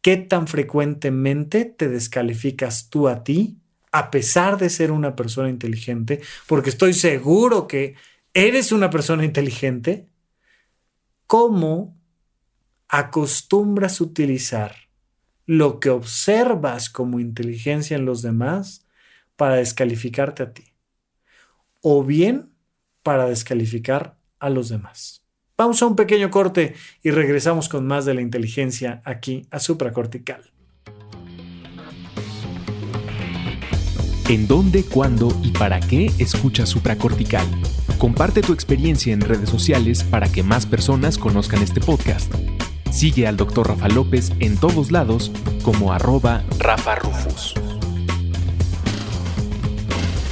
¿Qué tan frecuentemente te descalificas tú a ti a pesar de ser una persona inteligente? Porque estoy seguro que eres una persona inteligente. ¿Cómo acostumbras utilizar lo que observas como inteligencia en los demás para descalificarte a ti. O bien para descalificar a los demás. Vamos a un pequeño corte y regresamos con más de la inteligencia aquí a supracortical. ¿En dónde, cuándo y para qué escucha supracortical? Comparte tu experiencia en redes sociales para que más personas conozcan este podcast. Sigue al Dr. Rafa López en todos lados como arroba Rafa Rufus.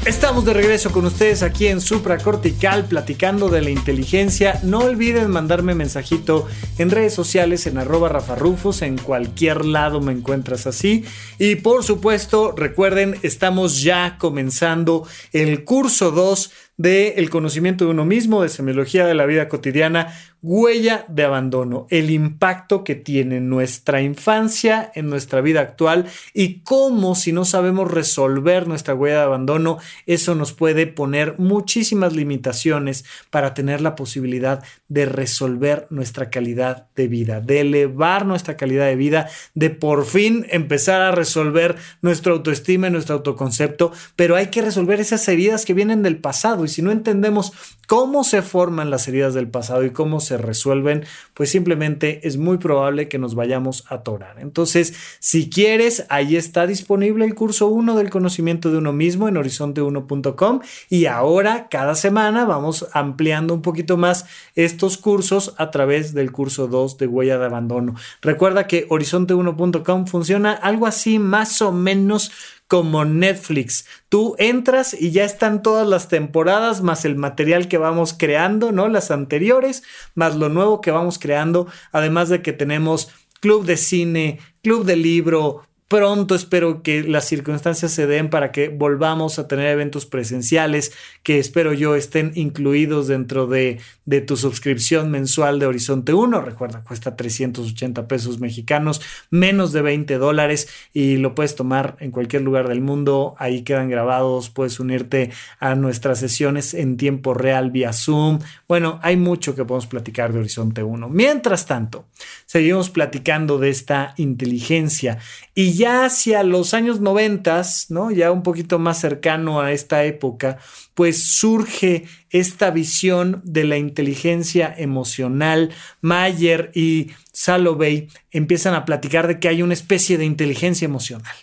Estamos de regreso con ustedes aquí en Supracortical platicando de la inteligencia. No olviden mandarme mensajito en redes sociales en arroba rafarrufos, en cualquier lado me encuentras así. Y por supuesto, recuerden, estamos ya comenzando el curso 2 de el conocimiento de uno mismo, de semiología de la vida cotidiana, huella de abandono, el impacto que tiene nuestra infancia en nuestra vida actual y cómo si no sabemos resolver nuestra huella de abandono, eso nos puede poner muchísimas limitaciones para tener la posibilidad de resolver nuestra calidad de vida, de elevar nuestra calidad de vida, de por fin empezar a resolver nuestra autoestima y nuestro autoconcepto, pero hay que resolver esas heridas que vienen del pasado y si no entendemos cómo se forman las heridas del pasado y cómo se resuelven, pues simplemente es muy probable que nos vayamos a atorar. Entonces, si quieres, ahí está disponible el curso 1 del conocimiento de uno mismo en horizonte1.com y ahora cada semana vamos ampliando un poquito más estos cursos a través del curso 2 de huella de abandono. Recuerda que horizonte1.com funciona algo así más o menos como Netflix. Tú entras y ya están todas las temporadas, más el material que vamos creando, ¿no? Las anteriores, más lo nuevo que vamos creando, además de que tenemos club de cine, club de libro, Pronto espero que las circunstancias se den para que volvamos a tener eventos presenciales que espero yo estén incluidos dentro de, de tu suscripción mensual de Horizonte 1. Recuerda, cuesta 380 pesos mexicanos, menos de 20 dólares y lo puedes tomar en cualquier lugar del mundo. Ahí quedan grabados, puedes unirte a nuestras sesiones en tiempo real vía Zoom. Bueno, hay mucho que podemos platicar de Horizonte 1. Mientras tanto, seguimos platicando de esta inteligencia y ya hacia los años 90, ¿no? Ya un poquito más cercano a esta época, pues surge esta visión de la inteligencia emocional. Mayer y Salovey empiezan a platicar de que hay una especie de inteligencia emocional.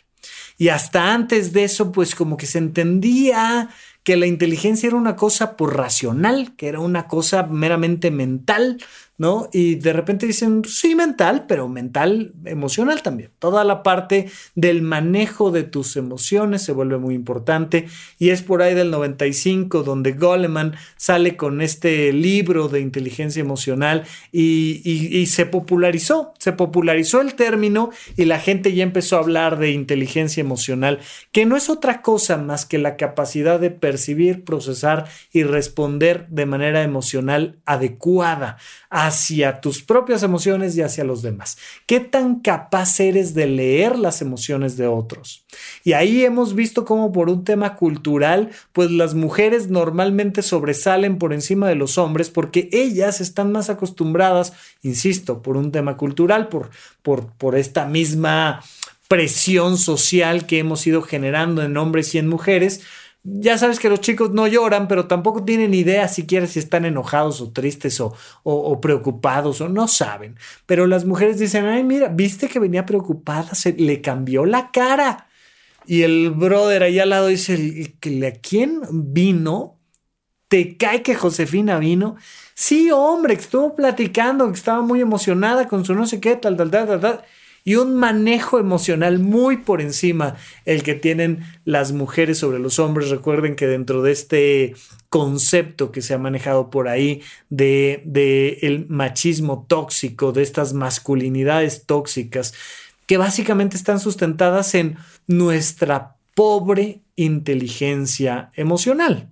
Y hasta antes de eso, pues como que se entendía que la inteligencia era una cosa por racional, que era una cosa meramente mental, Y de repente dicen, sí, mental, pero mental emocional también. Toda la parte del manejo de tus emociones se vuelve muy importante y es por ahí del 95 donde Goleman sale con este libro de inteligencia emocional y se popularizó, se popularizó el término y la gente ya empezó a hablar de inteligencia emocional, que no es otra cosa más que la capacidad de percibir, procesar y responder de manera emocional adecuada hacia tus propias emociones y hacia los demás. ¿Qué tan capaz eres de leer las emociones de otros? Y ahí hemos visto cómo por un tema cultural, pues las mujeres normalmente sobresalen por encima de los hombres porque ellas están más acostumbradas, insisto, por un tema cultural, por, por, por esta misma presión social que hemos ido generando en hombres y en mujeres, ya sabes que los chicos no lloran, pero tampoco tienen idea siquiera si están enojados o tristes o, o, preocupados o no saben. Pero las mujeres dicen, ay, mira, viste que venía preocupada, se le cambió la cara. Y el brother ahí al lado dice, ¿a quién vino? ¿Te cae que Josefina vino? Sí, hombre, estuvo platicando, que estaba muy emocionada con su no sé qué, tal, tal, tal, tal, tal y un manejo emocional muy por encima el que tienen las mujeres sobre los hombres. Recuerden que dentro de este concepto que se ha manejado por ahí de, el machismo tóxico, de estas masculinidades tóxicas, que básicamente están sustentadas en nuestra pobre inteligencia emocional.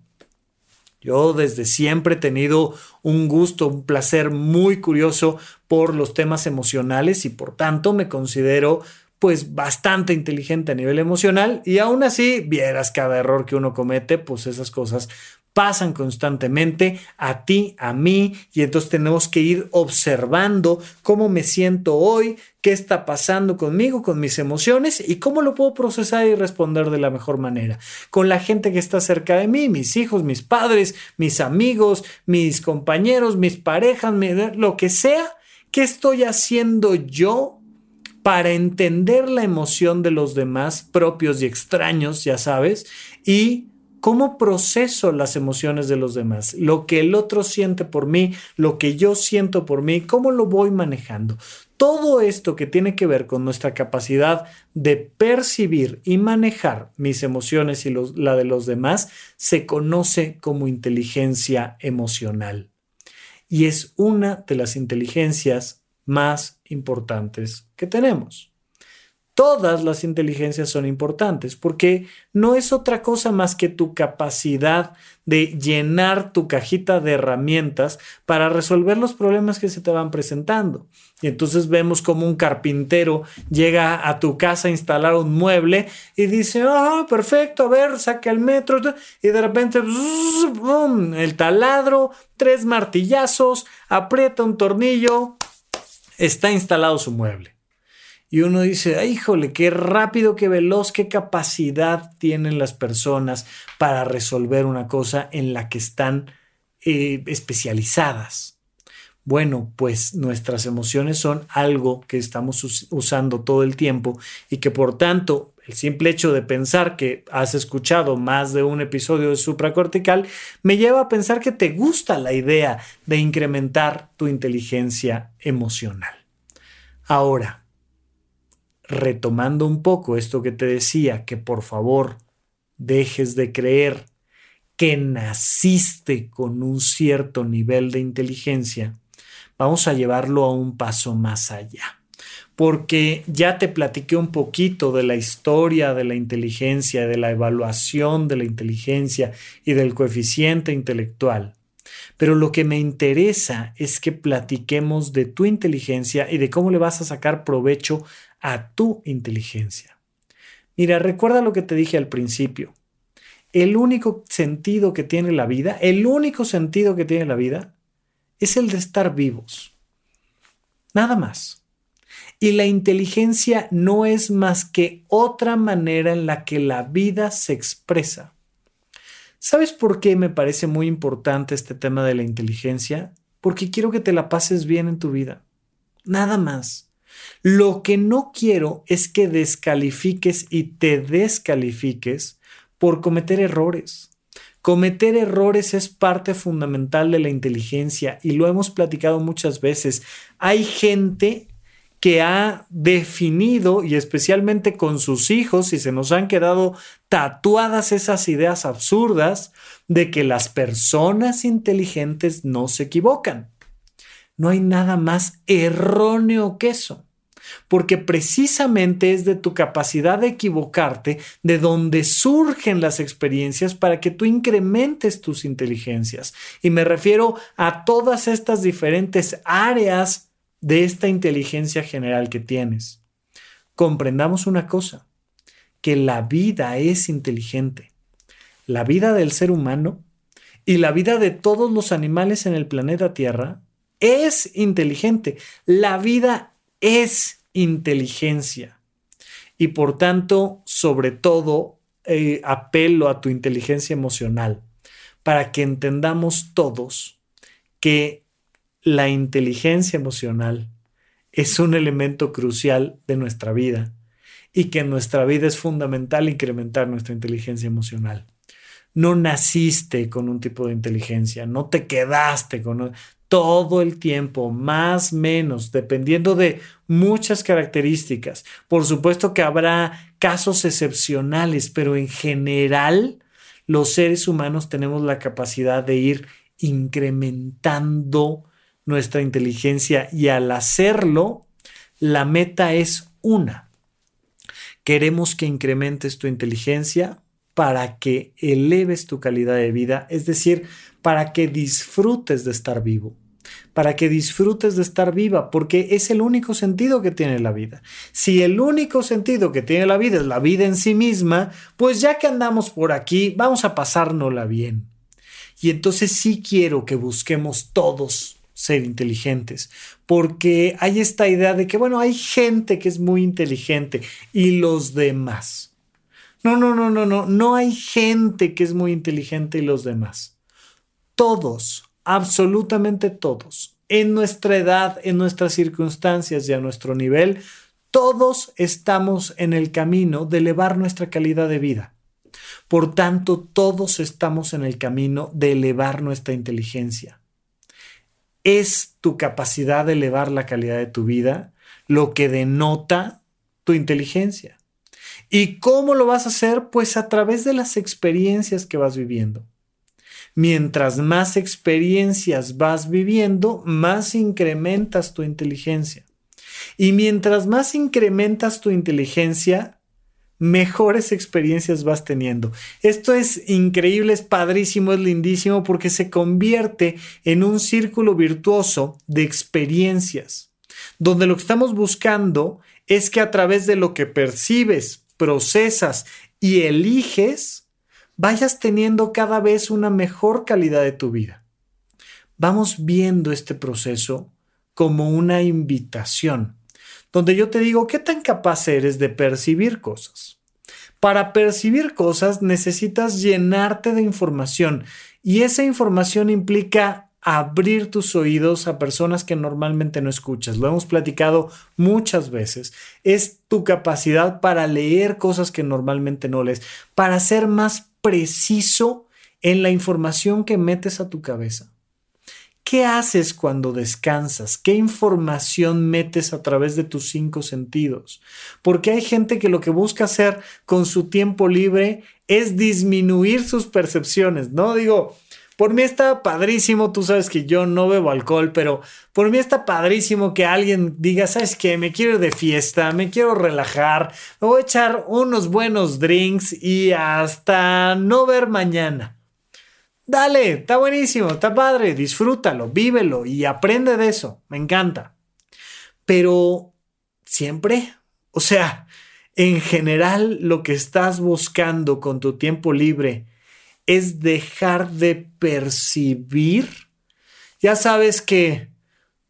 Yo desde siempre he tenido un gusto, un placer muy curioso por los temas emocionales y por tanto me considero pues bastante inteligente a nivel emocional y aún así vieras cada error que uno comete, pues esas cosas pasan constantemente a ti, a mí, y entonces tenemos que ir observando cómo me siento hoy, qué está pasando conmigo, con mis emociones y cómo lo puedo procesar y responder de la mejor manera. Con la gente que está cerca de mí, mis hijos, mis padres, mis amigos, mis compañeros, mis parejas, lo que sea, ¿qué estoy haciendo yo para entender la emoción de los demás, propios y extraños, ya sabes, y ¿Cómo proceso las emociones de los demás? Lo que el otro siente por mí, lo que yo siento por mí, ¿cómo lo voy manejando? Todo esto que tiene que ver con nuestra capacidad de percibir y manejar mis emociones y la de los demás se conoce como inteligencia emocional. Y es una de las inteligencias más importantes que tenemos. Todas las inteligencias son importantes porque no es otra cosa más que tu capacidad de llenar tu cajita de herramientas para resolver los problemas que se te van presentando. Y entonces vemos como un carpintero llega a tu casa a instalar un mueble y dice, ah, perfecto, a ver, saca el metro. Y de repente, el taladro, tres martillazos, aprieta un tornillo, está instalado su mueble. Y uno dice, híjole, qué rápido, qué veloz, qué capacidad tienen las personas para resolver una cosa en la que están eh, especializadas. Bueno, pues nuestras emociones son algo que estamos usando todo el tiempo y que por tanto el simple hecho de pensar que has escuchado más de un episodio de supracortical me lleva a pensar que te gusta la idea de incrementar tu inteligencia emocional. Ahora, retomando un poco esto que te decía, que por favor dejes de creer que naciste con un cierto nivel de inteligencia, vamos a llevarlo a un paso más allá. Porque ya te platiqué un poquito de la historia de la inteligencia, de la evaluación de la inteligencia y del coeficiente intelectual. Pero lo que me interesa es que platiquemos de tu inteligencia y de cómo le vas a sacar provecho a tu inteligencia. Mira, recuerda lo que te dije al principio. El único sentido que tiene la vida, el único sentido que tiene la vida, es el de estar vivos. Nada más. Y la inteligencia no es más que otra manera en la que la vida se expresa. ¿Sabes por qué me parece muy importante este tema de la inteligencia? Porque quiero que te la pases bien en tu vida. Nada más. Lo que no quiero es que descalifiques y te descalifiques por cometer errores. Cometer errores es parte fundamental de la inteligencia y lo hemos platicado muchas veces. Hay gente que ha definido, y especialmente con sus hijos, y se nos han quedado tatuadas esas ideas absurdas de que las personas inteligentes no se equivocan. No hay nada más erróneo que eso porque precisamente es de tu capacidad de equivocarte de donde surgen las experiencias para que tú incrementes tus inteligencias. Y me refiero a todas estas diferentes áreas de esta inteligencia general que tienes. Comprendamos una cosa, que la vida es inteligente. La vida del ser humano y la vida de todos los animales en el planeta Tierra es inteligente. La vida es inteligencia. Y por tanto, sobre todo, eh, apelo a tu inteligencia emocional para que entendamos todos que la inteligencia emocional es un elemento crucial de nuestra vida y que en nuestra vida es fundamental incrementar nuestra inteligencia emocional. No naciste con un tipo de inteligencia, no te quedaste con todo el tiempo, más menos, dependiendo de muchas características. Por supuesto que habrá casos excepcionales, pero en general los seres humanos tenemos la capacidad de ir incrementando nuestra inteligencia y al hacerlo, la meta es una. Queremos que incrementes tu inteligencia para que eleves tu calidad de vida, es decir, para que disfrutes de estar vivo para que disfrutes de estar viva, porque es el único sentido que tiene la vida. Si el único sentido que tiene la vida es la vida en sí misma, pues ya que andamos por aquí, vamos a pasárnosla bien. Y entonces sí quiero que busquemos todos ser inteligentes, porque hay esta idea de que, bueno, hay gente que es muy inteligente y los demás. No, no, no, no, no, no hay gente que es muy inteligente y los demás. Todos absolutamente todos, en nuestra edad, en nuestras circunstancias y a nuestro nivel, todos estamos en el camino de elevar nuestra calidad de vida. Por tanto, todos estamos en el camino de elevar nuestra inteligencia. Es tu capacidad de elevar la calidad de tu vida lo que denota tu inteligencia. ¿Y cómo lo vas a hacer? Pues a través de las experiencias que vas viviendo. Mientras más experiencias vas viviendo, más incrementas tu inteligencia. Y mientras más incrementas tu inteligencia, mejores experiencias vas teniendo. Esto es increíble, es padrísimo, es lindísimo porque se convierte en un círculo virtuoso de experiencias, donde lo que estamos buscando es que a través de lo que percibes, procesas y eliges, vayas teniendo cada vez una mejor calidad de tu vida. Vamos viendo este proceso como una invitación, donde yo te digo, ¿qué tan capaz eres de percibir cosas? Para percibir cosas necesitas llenarte de información y esa información implica abrir tus oídos a personas que normalmente no escuchas. Lo hemos platicado muchas veces. Es tu capacidad para leer cosas que normalmente no lees, para ser más preciso en la información que metes a tu cabeza. ¿Qué haces cuando descansas? ¿Qué información metes a través de tus cinco sentidos? Porque hay gente que lo que busca hacer con su tiempo libre es disminuir sus percepciones, ¿no? Digo, por mí está padrísimo, tú sabes que yo no bebo alcohol, pero por mí está padrísimo que alguien diga, ¿sabes qué? Me quiero ir de fiesta, me quiero relajar, me voy a echar unos buenos drinks y hasta no ver mañana. Dale, está buenísimo, está padre, disfrútalo, vívelo y aprende de eso, me encanta. Pero siempre, o sea, en general lo que estás buscando con tu tiempo libre, es dejar de percibir. Ya sabes que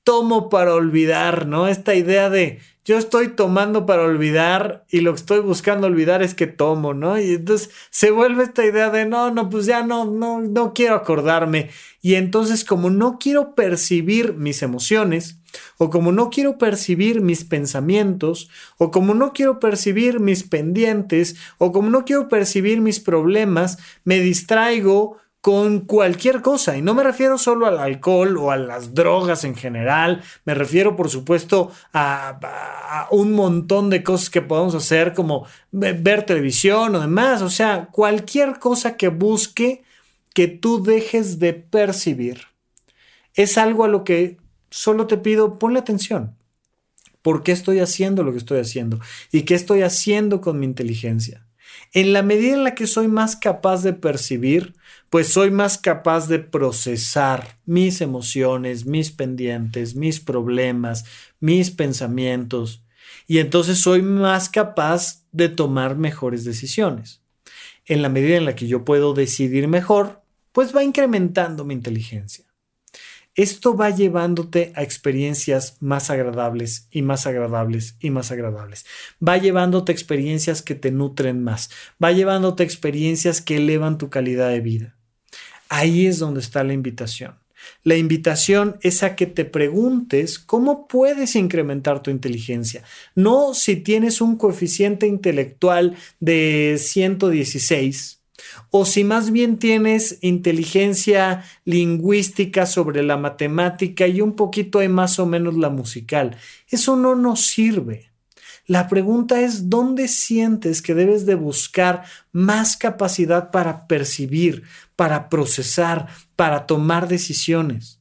tomo para olvidar, ¿no? Esta idea de yo estoy tomando para olvidar y lo que estoy buscando olvidar es que tomo, ¿no? Y entonces se vuelve esta idea de no, no, pues ya no, no, no quiero acordarme. Y entonces como no quiero percibir mis emociones, o como no quiero percibir mis pensamientos, o como no quiero percibir mis pendientes, o como no quiero percibir mis problemas, me distraigo con cualquier cosa. Y no me refiero solo al alcohol o a las drogas en general, me refiero por supuesto a, un montón de cosas que podemos hacer como ver televisión o demás, o sea, cualquier cosa que busque que tú dejes de percibir. Es algo a lo que solo te pido, ponle atención. ¿Por qué estoy haciendo lo que estoy haciendo? ¿Y qué estoy haciendo con mi inteligencia? En la medida en la que soy más capaz de percibir, pues soy más capaz de procesar mis emociones, mis pendientes, mis problemas, mis pensamientos, y entonces soy más capaz de tomar mejores decisiones. En la medida en la que yo puedo decidir mejor, pues va incrementando mi inteligencia. Esto va llevándote a experiencias más agradables y más agradables y más agradables. Va llevándote experiencias que te nutren más. Va llevándote experiencias que elevan tu calidad de vida. Ahí es donde está la invitación. La invitación es a que te preguntes cómo puedes incrementar tu inteligencia. No si tienes un coeficiente intelectual de 116 o si más bien tienes inteligencia lingüística sobre la matemática y un poquito hay más o menos la musical. Eso no nos sirve. La pregunta es, ¿dónde sientes que debes de buscar más capacidad para percibir, para procesar, para tomar decisiones?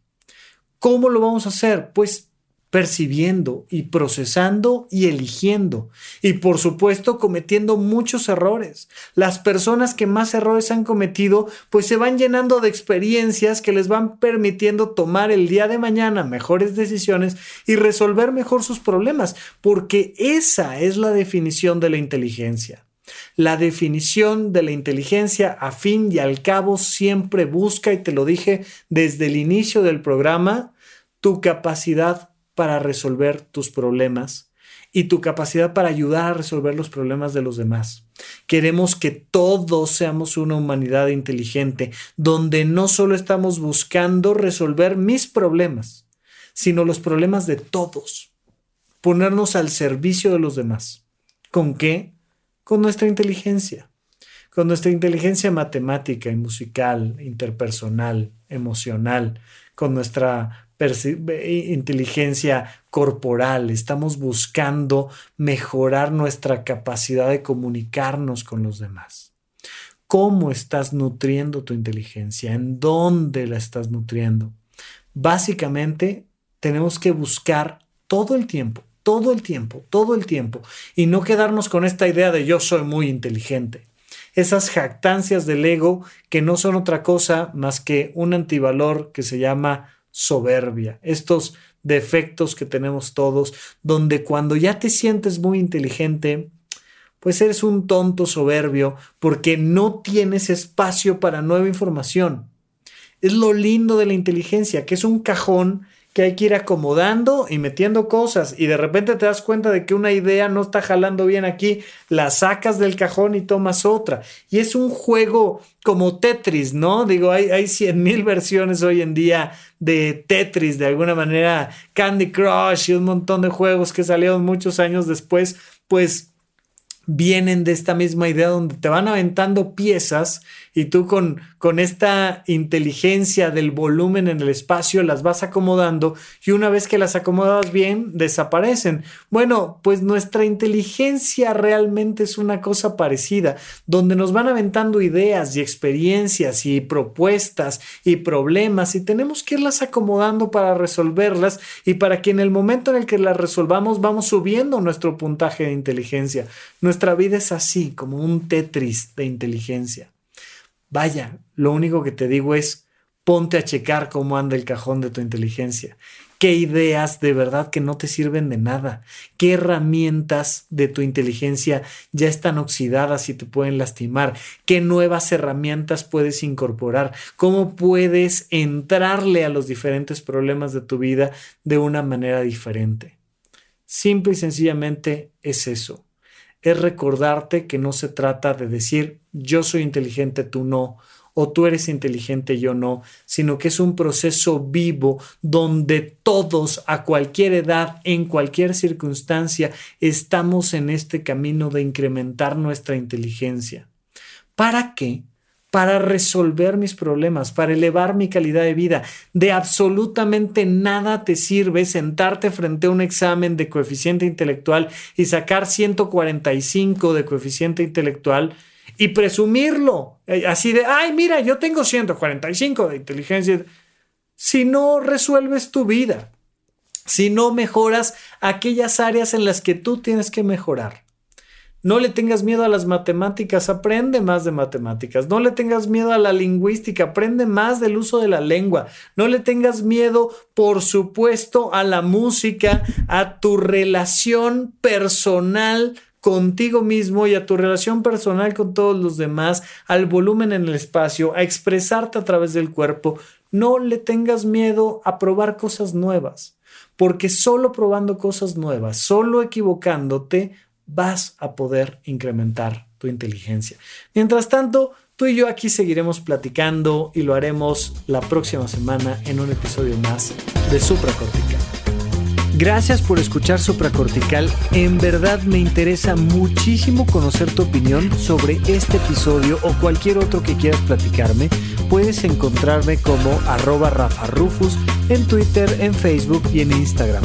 ¿Cómo lo vamos a hacer? Pues percibiendo y procesando y eligiendo. Y por supuesto cometiendo muchos errores. Las personas que más errores han cometido pues se van llenando de experiencias que les van permitiendo tomar el día de mañana mejores decisiones y resolver mejor sus problemas, porque esa es la definición de la inteligencia. La definición de la inteligencia a fin y al cabo siempre busca, y te lo dije desde el inicio del programa, tu capacidad para resolver tus problemas y tu capacidad para ayudar a resolver los problemas de los demás. Queremos que todos seamos una humanidad inteligente, donde no solo estamos buscando resolver mis problemas, sino los problemas de todos. Ponernos al servicio de los demás. ¿Con qué? Con nuestra inteligencia con nuestra inteligencia matemática y musical, interpersonal, emocional, con nuestra inteligencia corporal, estamos buscando mejorar nuestra capacidad de comunicarnos con los demás. ¿Cómo estás nutriendo tu inteligencia? ¿En dónde la estás nutriendo? Básicamente, tenemos que buscar todo el tiempo, todo el tiempo, todo el tiempo, y no quedarnos con esta idea de yo soy muy inteligente. Esas jactancias del ego que no son otra cosa más que un antivalor que se llama soberbia, estos defectos que tenemos todos, donde cuando ya te sientes muy inteligente, pues eres un tonto soberbio porque no tienes espacio para nueva información. Es lo lindo de la inteligencia, que es un cajón que hay que ir acomodando y metiendo cosas y de repente te das cuenta de que una idea no está jalando bien aquí, la sacas del cajón y tomas otra. Y es un juego como Tetris, ¿no? Digo, hay, hay 100 mil versiones hoy en día de Tetris, de alguna manera Candy Crush y un montón de juegos que salieron muchos años después, pues vienen de esta misma idea donde te van aventando piezas y tú con, con esta inteligencia del volumen en el espacio las vas acomodando y una vez que las acomodas bien desaparecen. Bueno, pues nuestra inteligencia realmente es una cosa parecida, donde nos van aventando ideas y experiencias y propuestas y problemas y tenemos que irlas acomodando para resolverlas y para que en el momento en el que las resolvamos vamos subiendo nuestro puntaje de inteligencia. Vida es así, como un Tetris de inteligencia. Vaya, lo único que te digo es ponte a checar cómo anda el cajón de tu inteligencia. ¿Qué ideas de verdad que no te sirven de nada? ¿Qué herramientas de tu inteligencia ya están oxidadas y te pueden lastimar? ¿Qué nuevas herramientas puedes incorporar? ¿Cómo puedes entrarle a los diferentes problemas de tu vida de una manera diferente? Simple y sencillamente es eso es recordarte que no se trata de decir yo soy inteligente, tú no, o tú eres inteligente, yo no, sino que es un proceso vivo donde todos a cualquier edad, en cualquier circunstancia, estamos en este camino de incrementar nuestra inteligencia. ¿Para qué? Para resolver mis problemas, para elevar mi calidad de vida. De absolutamente nada te sirve sentarte frente a un examen de coeficiente intelectual y sacar 145 de coeficiente intelectual y presumirlo. Eh, así de, ay, mira, yo tengo 145 de inteligencia. Si no resuelves tu vida, si no mejoras aquellas áreas en las que tú tienes que mejorar. No le tengas miedo a las matemáticas, aprende más de matemáticas. No le tengas miedo a la lingüística, aprende más del uso de la lengua. No le tengas miedo, por supuesto, a la música, a tu relación personal contigo mismo y a tu relación personal con todos los demás, al volumen en el espacio, a expresarte a través del cuerpo. No le tengas miedo a probar cosas nuevas, porque solo probando cosas nuevas, solo equivocándote, vas a poder incrementar tu inteligencia. Mientras tanto, tú y yo aquí seguiremos platicando y lo haremos la próxima semana en un episodio más de Supracortical. Gracias por escuchar Supracortical. En verdad me interesa muchísimo conocer tu opinión sobre este episodio o cualquier otro que quieras platicarme. Puedes encontrarme como arroba Rafa Rufus en Twitter, en Facebook y en Instagram.